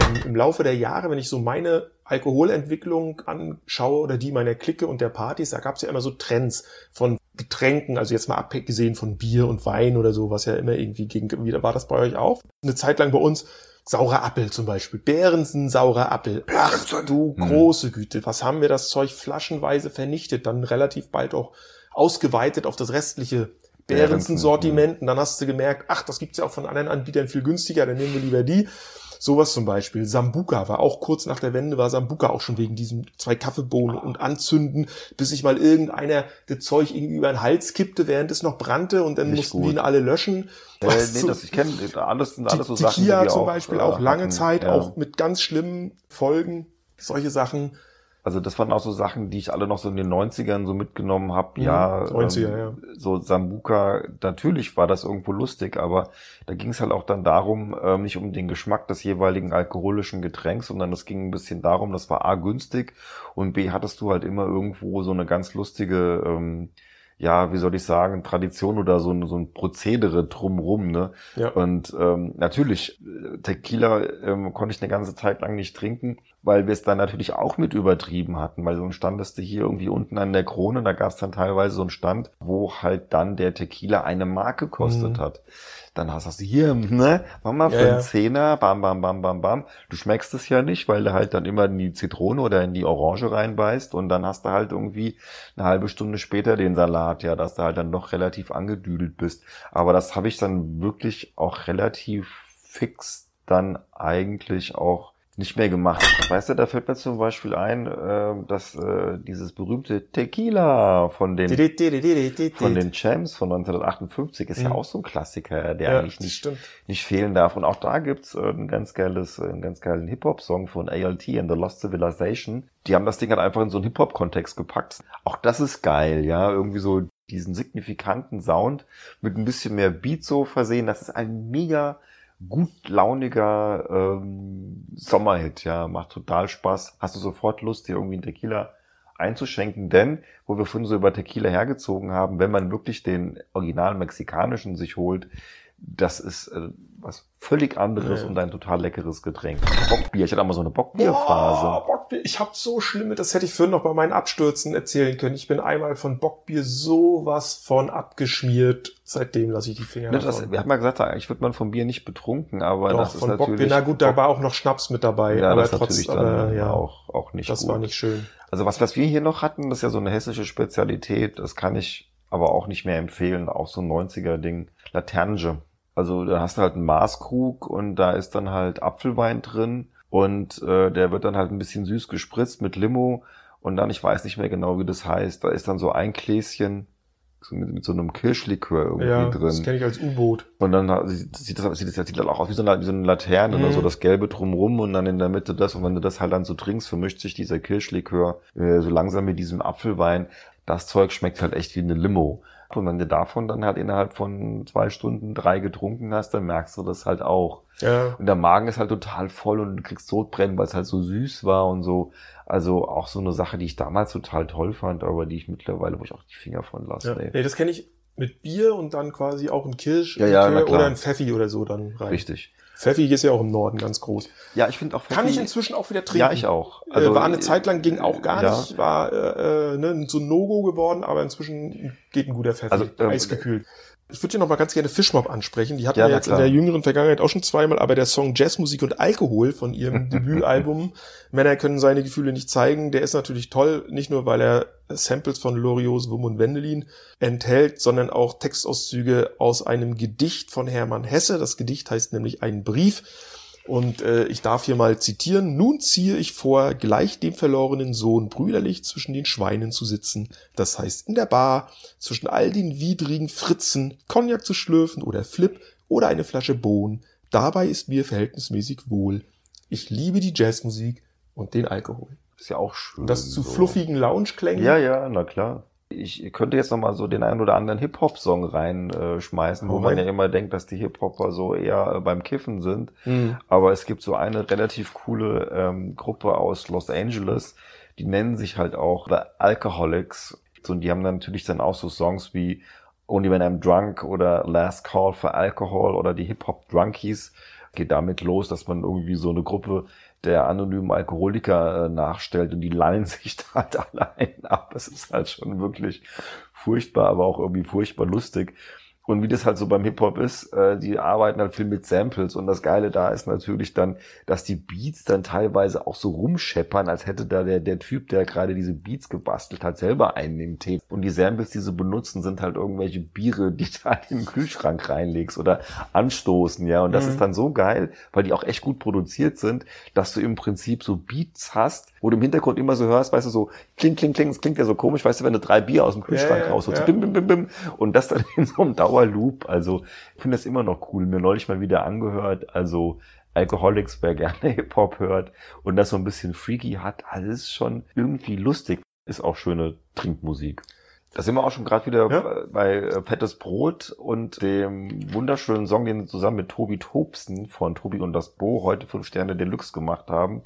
Im, Im Laufe der Jahre, wenn ich so meine Alkoholentwicklung anschaue oder die meiner Clique und der Partys, da gab's ja immer so Trends von Getränken, also jetzt mal abgesehen von Bier und Wein oder so, was ja immer irgendwie gegen, wieder war das bei euch auch? Eine Zeit lang bei uns Saurer Appel zum Beispiel. Behrensen, saurer Appel. Ach du große Güte. Was haben wir das Zeug flaschenweise vernichtet? Dann relativ bald auch ausgeweitet auf das restliche Behrensen-Sortiment. Und dann hast du gemerkt, ach, das gibt's ja auch von anderen Anbietern viel günstiger, dann nehmen wir lieber die. Sowas zum Beispiel. Sambuka war auch kurz nach der Wende, war Sambuka auch schon wegen diesen zwei Kaffeebohnen und Anzünden, bis sich mal irgendeiner das Zeug irgendwie über den Hals kippte, während es noch brannte und dann Nicht mussten gut. die ihn alle löschen. Äh, nee, so- das, ich kenne alles, sind alles so Sachen, die Kia wir zum auch, Beispiel äh, auch lange hatten. Zeit, Ja. auch mit ganz schlimmen Folgen. Solche Sachen. Also das waren auch so Sachen, die ich alle noch so in den 90ern so mitgenommen habe. Mhm, Ja, 90er, ähm, ja. so Sambuka, natürlich war das irgendwo lustig, aber da ging es halt auch dann darum, ähm, nicht um den Geschmack des jeweiligen alkoholischen Getränks, sondern es ging ein bisschen darum, das war A günstig und B hattest du halt immer irgendwo so eine ganz lustige, ähm, ja, wie soll ich sagen, Tradition oder so ein, so ein Prozedere drumrum, ne? Ja. Und ähm, natürlich, äh, Tequila ähm, konnte ich eine ganze Zeit lang nicht trinken, weil wir es dann natürlich auch mit übertrieben hatten, weil so ein standest du hier irgendwie unten an der Krone, da gab es dann teilweise so einen Stand, wo halt dann der Tequila eine Mark gekostet Mhm. hat. Dann hast du hier, ne, mach mal für ja. einen Zehner, bam, bam, bam, bam, bam. Du schmeckst es ja nicht, weil du halt dann immer in die Zitrone oder in die Orange reinbeißt und dann hast du halt irgendwie eine halbe Stunde später den Salat, ja, dass du halt dann noch relativ angedüdelt bist. Aber das habe ich dann wirklich auch relativ fix dann eigentlich auch nicht mehr gemacht. Weißt du, da fällt mir zum Beispiel ein, äh, dass äh, dieses berühmte Tequila von den von den Champs von 1958 ist ja Mhm. auch so ein Klassiker, der ja, eigentlich nicht, stimmt. nicht fehlen darf. Und auch da gibt's äh, ein ganz geiles, äh, einen ganz geilen Hip-Hop-Song von ALT and the Lost Civilization. Die haben das Ding halt einfach in so einen Hip-Hop-Kontext gepackt. Auch das ist geil, ja. Irgendwie so diesen signifikanten Sound mit ein bisschen mehr Beat so versehen. Das ist ein mega gut launiger ähm, Sommerhit, ja. Macht total Spaß. Hast du sofort Lust, dir irgendwie einen Tequila einzuschenken, denn, wo wir vorhin so über Tequila hergezogen haben, wenn man wirklich den original mexikanischen sich holt, das ist äh, was völlig anderes Ja. und ein total leckeres Getränk. Bockbier, ich hatte auch mal so eine Bockbierphase. Boah, Bockbier. Ich habe so schlimme, das hätte ich vorhin noch bei meinen Abstürzen erzählen können. Ich bin einmal von Bockbier sowas von abgeschmiert. Seitdem lasse ich die Finger Ne, das, wir haben ja gesagt, eigentlich wird man vom Bier nicht betrunken, aber Doch, das ist von natürlich... Bockbier. Na gut, da war auch noch Schnaps mit dabei. ja, aber das trotz, aber, ja, auch, auch nicht das gut. war nicht schön. Also was, was wir hier noch hatten, das ist ja so eine hessische Spezialität, das kann ich aber auch nicht mehr empfehlen, auch so ein 90er-Ding, Laterne. Also da hast du halt einen Maßkrug und da ist dann halt Apfelwein drin und äh, der wird dann halt ein bisschen süß gespritzt mit Limo und dann, ich weiß nicht mehr genau, wie das heißt, da ist dann so ein Gläschen mit, mit so einem Kirschlikör irgendwie Ja, das drin. kenne ich als U-Boot. Und dann sieht, das, sieht das sieht dann auch aus wie so eine, wie so eine Laterne, Mhm. oder so das Gelbe drumrum und dann in der Mitte das. Und wenn du das halt dann so trinkst, vermischt sich dieser Kirschlikör äh, so langsam mit diesem Apfelwein. Das Zeug schmeckt halt echt wie eine Limo. Und wenn du davon dann halt innerhalb von zwei Stunden drei getrunken hast, dann merkst du das halt auch. Ja. Und der Magen ist halt total voll und du kriegst Sodbrennen, weil es halt so süß war und so. Also auch so eine Sache, die ich damals total toll fand, aber die ich mittlerweile, wo ich auch die Finger von lasse. ja. nee. Nee, das kenne ich mit Bier und dann quasi auch ein Kirsch Ja, ja, oder ein Pfeffi oder so dann rein. Richtig. Pfeffi ist ja auch im Norden ganz groß. Ja, ich finde auch Kann ich Pfeffi- inzwischen auch wieder trinken. Ja, ich auch. Also, äh, war eine Zeit lang ging auch gar ja. nicht, war äh, äh, ne, so ein No-Go geworden, aber inzwischen geht ein guter Pfeffi, Also, ähm, eisgekühlt. Ich würde hier noch mal ganz gerne Fishmob ansprechen. Die hatten Ja, wir jetzt in klar. der jüngeren Vergangenheit auch schon zweimal, aber der Song Jazzmusik und Alkohol von ihrem Debütalbum Männer können seine Gefühle nicht zeigen, der ist natürlich toll, nicht nur weil er Samples von Loriots Wum und Wendelin enthält, sondern auch Textauszüge aus einem Gedicht von Hermann Hesse. Das Gedicht heißt nämlich Ein Brief. Und äh, ich darf hier mal zitieren. Nun ziehe ich vor, gleich dem verlorenen Sohn brüderlich zwischen den Schweinen zu sitzen. Das heißt in der Bar, zwischen all den widrigen Fritzen, Cognac zu schlürfen oder Flip oder eine Flasche Bohn. Dabei ist mir verhältnismäßig wohl. Ich liebe die Jazzmusik und den Alkohol. Ist ja auch schön. Und das zu so. fluffigen Lounge-Klängen. Ja, ja, na klar. Ich könnte jetzt noch mal so den einen oder anderen Hip-Hop-Song reinschmeißen, wo man ja immer denkt, dass die Hip-Hopper so eher äh, beim Kiffen sind. Hm. Aber es gibt so eine relativ coole ähm, Gruppe aus Los Angeles, die nennen sich halt auch The Alcoholics. Und die haben dann natürlich dann auch so Songs wie Only When I'm Drunk oder Last Call for Alcohol oder die Hip-Hop Drunkies. Geht damit los, dass man irgendwie so eine Gruppe der anonymen Alkoholiker äh, nachstellt und die lallen sich da halt allein ab. Das ist halt schon wirklich furchtbar, aber auch irgendwie furchtbar lustig. Und wie das halt so beim Hip-Hop ist, äh, die arbeiten halt viel mit Samples. Und das Geile da ist natürlich dann, dass die Beats dann teilweise auch so rumscheppern, als hätte da der, der Typ, der gerade diese Beats gebastelt hat, selber einen im Tape. Und die Samples, die sie benutzen, sind halt irgendwelche Biere, die du halt in den Kühlschrank reinlegst oder anstoßen, ja. Und das Mhm. ist dann so geil, weil die auch echt gut produziert sind, dass du im Prinzip so Beats hast, wo du im Hintergrund immer so hörst, weißt du, so kling, kling, kling, es klingt ja so komisch, weißt du, wenn du drei Bier aus dem Kühlschrank Ja, rausholst, ja. bim, bim, bim, bim, und das dann in so einem Dauerloop. Also ich finde das immer noch cool. Mir neulich mal wieder angehört. Also Alcoholics, wer gerne Hip-Hop hört und das so ein bisschen freaky hat, also das ist schon irgendwie lustig. Ist auch schöne Trinkmusik. Da sind wir auch schon gerade wieder Ja. bei äh, Fettes Brot und dem wunderschönen Song, den sie zusammen mit Tobi Tobsen von Tobi und das Bo heute fünf Sterne Deluxe gemacht haben.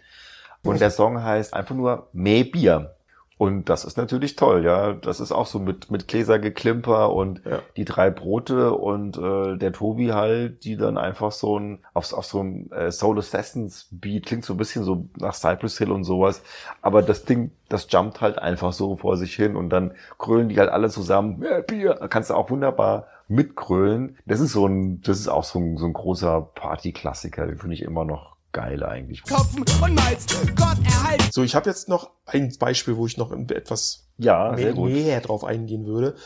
Und der Song heißt einfach nur Mehr Bier. Und das ist natürlich toll, ja. Das ist auch so mit, mit Gläsergeklimper und Ja. die drei Brote und äh, der Tobi halt, die dann einfach so ein, auf, auf so ein äh, Soul Assassins Beat, klingt so ein bisschen so nach Cypress Hill und sowas. Aber das Ding, das jumpt halt einfach so vor sich hin und dann krölen die halt alle zusammen, mehr Bier, da kannst du auch wunderbar mitkrölen. Das ist so ein, das ist auch so ein, so ein großer Partyklassiker, den finde ich immer noch geil eigentlich. Kopfen und meinst, Gott erhalt So, ich habe jetzt noch ein Beispiel, wo ich noch etwas Ja, sehr mehr, gut. näher drauf eingehen würde.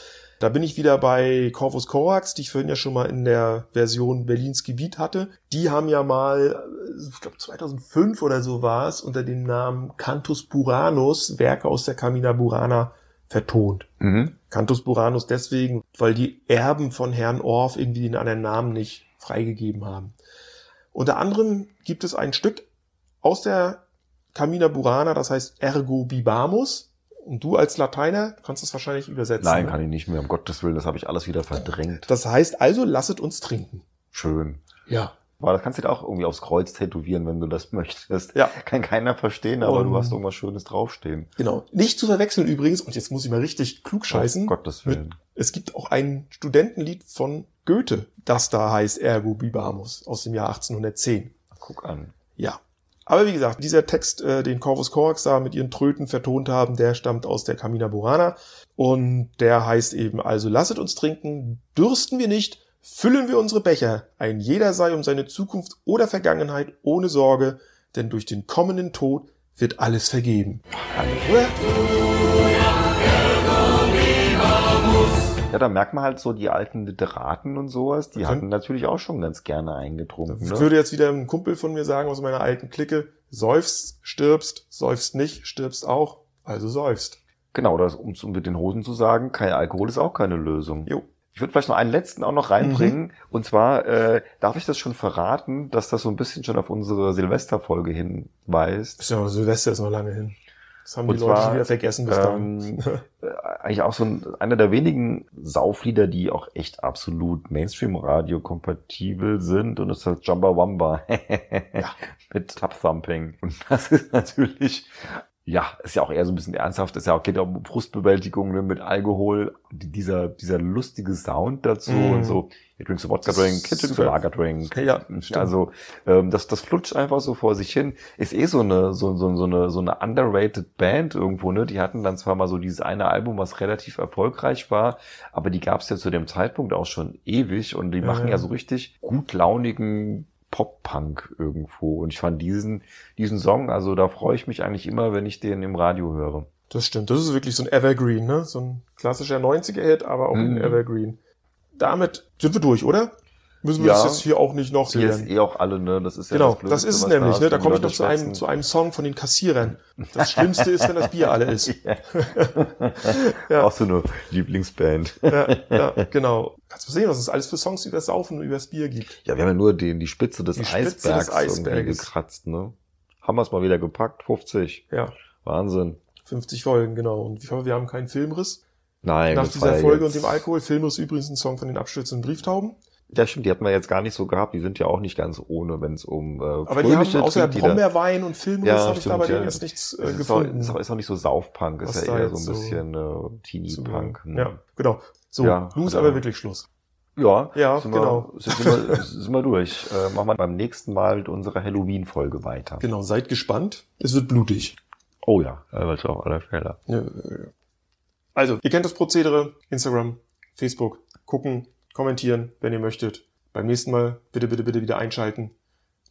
Da bin ich wieder bei Corvus Corax, die ich vorhin ja schon mal in der Version Berlins Gebiet hatte. Die haben ja mal, äh, ich glaube 2005 oder so war es, unter dem Namen Cantus Buranus Werke aus der Camina Burana vertont. Mhm. Cantus Buranus deswegen, weil die Erben von Herrn Orff irgendwie den anderen Namen nicht freigegeben haben. Unter anderem gibt es ein Stück aus der Camina Burana, das heißt Ergo Bibamus. Und du als Lateiner kannst es wahrscheinlich übersetzen. Nein, ne? kann ich nicht mehr, um Gottes Willen, das habe ich alles wieder verdrängt. Das heißt also, lasset uns trinken. Schön. Ja. Aber das kannst du dir auch irgendwie aufs Kreuz tätowieren, wenn du das möchtest. Ja. Kann keiner verstehen, aber Und- du hast irgendwas Schönes draufstehen. Genau. Nicht zu verwechseln übrigens, und jetzt muss ich mal richtig klug scheißen. Um Gottes mit, Willen. es gibt auch ein Studentenlied von Goethe, das da heißt Ergo Bibamus aus dem Jahr 1810. Guck an. Ja. Aber wie gesagt, dieser Text, äh, den Corvus Corax da mit ihren Tröten vertont haben, der stammt aus der Camina Burana. Und der heißt eben, also lasset uns trinken, dürsten wir nicht, füllen wir unsere Becher, ein jeder sei um seine Zukunft oder Vergangenheit ohne Sorge, denn durch den kommenden Tod wird alles vergeben. Ja, da merkt man halt so die alten Literaten und sowas, die Okay. hatten natürlich auch schon ganz gerne eingetrunken. Ich Ne? würde jetzt wieder ein Kumpel von mir sagen aus meiner alten Clique, seufst, stirbst, seufst nicht, stirbst auch, also seufst. Genau, das, um es mit den Hosen zu sagen, kein Alkohol ist auch keine Lösung. Jo. Ich würde vielleicht noch einen letzten auch noch reinbringen. Und zwar äh, darf ich das schon verraten, dass das so ein bisschen schon auf unsere Silvesterfolge hinweist. Ist ja Silvester ist noch lange hin. Das haben Und die Leute zwar, schon wieder vergessen bis Ähm, dahin. äh, eigentlich auch so ein, einer der wenigen Sauflieder, die auch echt absolut Mainstream-Radio kompatibel sind. Und das ist halt Jumba Wamba Ja. mit Tap Thumping. Und das ist natürlich, ja, ist ja auch eher so ein bisschen ernsthaft. Ist ja auch, geht ja um Frustbewältigung ne, mit Alkohol. Die- Dieser, dieser lustige Sound dazu Mm. und so. Hier trinkst du Wodka Drink, hier trinkst du. Lager Drink. Ja, stimmt. Also ähm, das, das flutscht einfach so vor sich hin. Ist eh so eine, so, so, so eine, so eine underrated Band irgendwo, ne? Die hatten dann zwar mal so dieses eine Album, was relativ erfolgreich war, aber die gab es ja zu dem Zeitpunkt auch schon ewig und die machen ja. ja so richtig gut launigen Pop-Punk irgendwo. Und ich fand diesen, diesen Song, also da freue ich mich eigentlich immer, wenn ich den im Radio höre. Das stimmt. Das ist wirklich so ein Evergreen, ne? So ein klassischer 90er-Hit, aber auch ein Mhm. Evergreen. Damit sind wir durch, oder? Müssen wir Ja. das jetzt hier auch nicht noch Hier ist sehen. eh auch alle, ne? Das ist ja Genau, das, das ist es nämlich, ne? Da wenn die komme ich noch zu einem, zu einem Song von den Kassierern. Das Schlimmste ist, wenn das Bier alle ist. Ja. Auch so eine Lieblingsband. Ja, ja, genau. Kannst du sehen, was es alles für Songs über das Saufen und über das Bier gibt. Ja, wir haben ja nur den, die Spitze des Die Spitze des Eisbergs, irgendwie Eisberges. gekratzt, ne? Haben wir es mal wieder gepackt, 50. Ja, Wahnsinn. 50 Folgen, genau. Und ich hoffe, wir haben keinen Filmriss Nein, nach dieser Folge jetzt, und dem Alkohol. Filmriss übrigens ein Song von den abstürzenden Brieftauben. Ja, stimmt, die hatten wir jetzt gar nicht so gehabt. Die sind ja auch nicht ganz ohne, wenn es um äh, Aber die haben außer Brombeerwein und Filmriss Ja, habe ich da bei denen ja. jetzt nichts äh, ist, auch, gefunden. ist, auch, ist auch nicht so Saufpunk, ist ja eher so ein so bisschen äh, Teenie-Punk. ne? Ja, genau. So, Ja, nun ist ja. aber wirklich Schluss. ja, Ja, sind genau. Wir, sind, wir, sind wir durch. Äh, machen wir beim nächsten Mal mit unserer Halloween-Folge weiter. Genau, seid gespannt. Es wird blutig. Oh ja, was auf alle Fälle. Ja, Also, ihr kennt das Prozedere. Instagram, Facebook, gucken, kommentieren, wenn ihr möchtet. Beim nächsten Mal bitte, bitte, bitte wieder einschalten.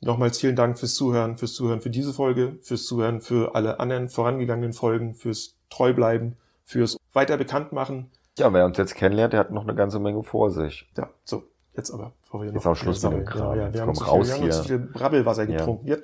Nochmals vielen Dank fürs Zuhören, fürs Zuhören für diese Folge, fürs Zuhören für alle anderen vorangegangenen Folgen, fürs Treubleiben, fürs weiter bekannt machen. Ja, wer uns jetzt kennenlernt, der hat noch eine ganze Menge vor sich. Ja, so, jetzt aber, bevor wir Jetzt noch auch Schluss mit dem Kram. Ja, ja, Jetzt wir haben, komm zu raus viel, wir haben uns hier. viel Brabbelwasser Ja. getrunken. Wird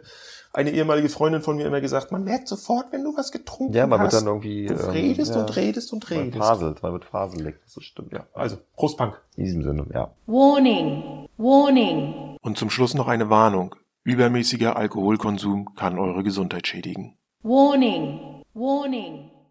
eine ehemalige Freundin von mir immer gesagt, man merkt sofort, wenn du was getrunken Ja, man hast. wird dann irgendwie. du ähm, redest ja, und redest und Man redest. faselt, man wird faselig, das ist stimmt. Ja, also, Prost Punk. In diesem Sinne, ja. Warning, warning. Und zum Schluss noch eine Warnung. Übermäßiger Alkoholkonsum kann eure Gesundheit schädigen. Warning, warning.